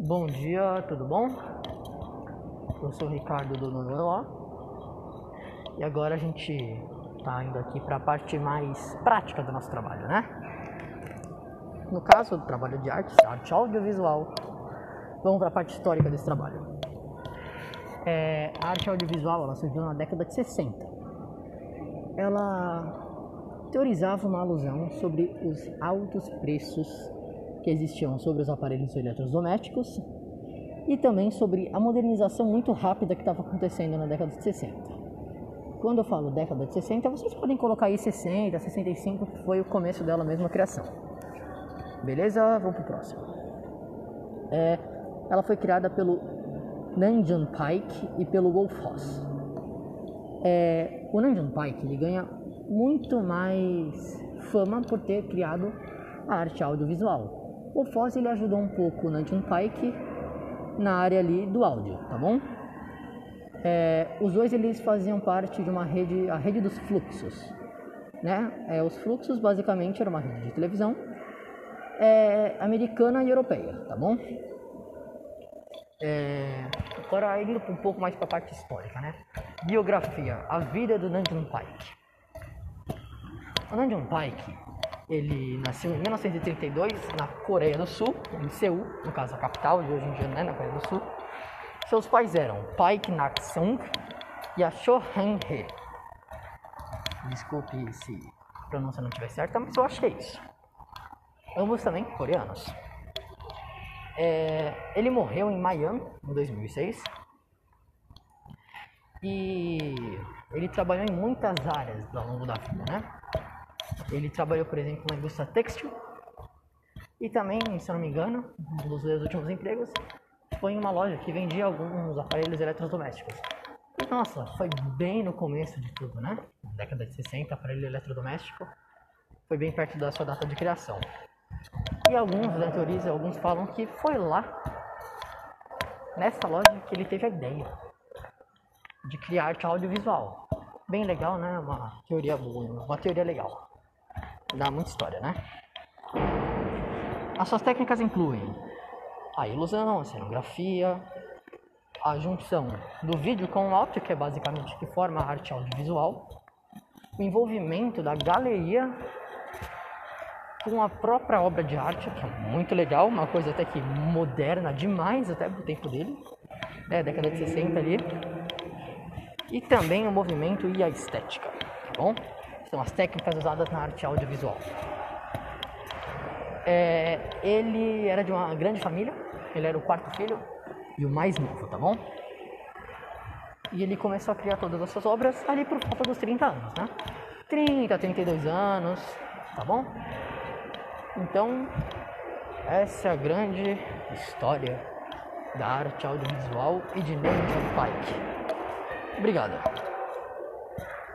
Bom dia, tudo bom? Eu sou o Ricardo do Nono e agora a gente tá indo aqui para a parte mais prática do nosso trabalho, né? No caso do trabalho de arte, arte audiovisual, vamos para a parte histórica desse trabalho. É, a arte audiovisual ela surgiu na década de 60. Ela teorizava uma alusão sobre os altos preços que existiam sobre os aparelhos eletrodomésticos e também sobre a modernização muito rápida que estava acontecendo na década de 60. Quando eu falo década de 60, vocês podem colocar aí 60, 65, que foi o começo dela mesma criação. Beleza? Vamos pro próximo. É, ela foi criada pelo Nanjan Pike e pelo Wolf Hoss. É, o Nanjan Pike ele ganha muito mais fama por ter criado a arte audiovisual. O Foz ele ajudou um pouco o Nanjun Pike na área ali do áudio, tá bom? É, os dois eles faziam parte de uma rede, a rede dos fluxos, né? É, os fluxos basicamente era uma rede de televisão é, americana e europeia, tá bom? É, agora indo um pouco mais para a parte histórica, né? Biografia, a vida do Nanjun Pike. O Nanjun Pike ele nasceu em 1932 na Coreia do Sul, em Seul, no caso a capital de hoje em dia, né, na Coreia do Sul. Seus pais eram Paik Nak-sung e a Cho Han-hee. Desculpe se a pronúncia não estiver certa, mas eu acho que é isso. Ambos também coreanos. É, ele morreu em Miami em 2006 e ele trabalhou em muitas áreas ao longo da vida, né? Ele trabalhou, por exemplo, na indústria têxtil e também, se eu não me engano, um dos últimos empregos foi em uma loja que vendia alguns aparelhos eletrodomésticos. Nossa, foi bem no começo de tudo, né? Na década de 60, aparelho eletrodoméstico foi bem perto da sua data de criação. E alguns né, teorizam, alguns falam que foi lá, nessa loja, que ele teve a ideia de criar arte audiovisual. Bem legal, né? Uma teoria boa, uma teoria legal dá muita história, né? As suas técnicas incluem a ilusão, a cenografia, a junção do vídeo com o áudio, que é basicamente que forma a arte audiovisual, o envolvimento da galeria com a própria obra de arte, que é muito legal, uma coisa até que moderna demais até pro tempo dele, né, década de 60 ali, e também o movimento e a estética, tá bom? São as técnicas usadas na arte audiovisual. É, ele era de uma grande família, ele era o quarto filho e o mais novo, tá bom? E ele começou a criar todas as suas obras ali por volta dos 30 anos, né? 30, 32 anos, tá bom? Então, essa é a grande história da arte audiovisual e de Nathan Pike. Obrigado.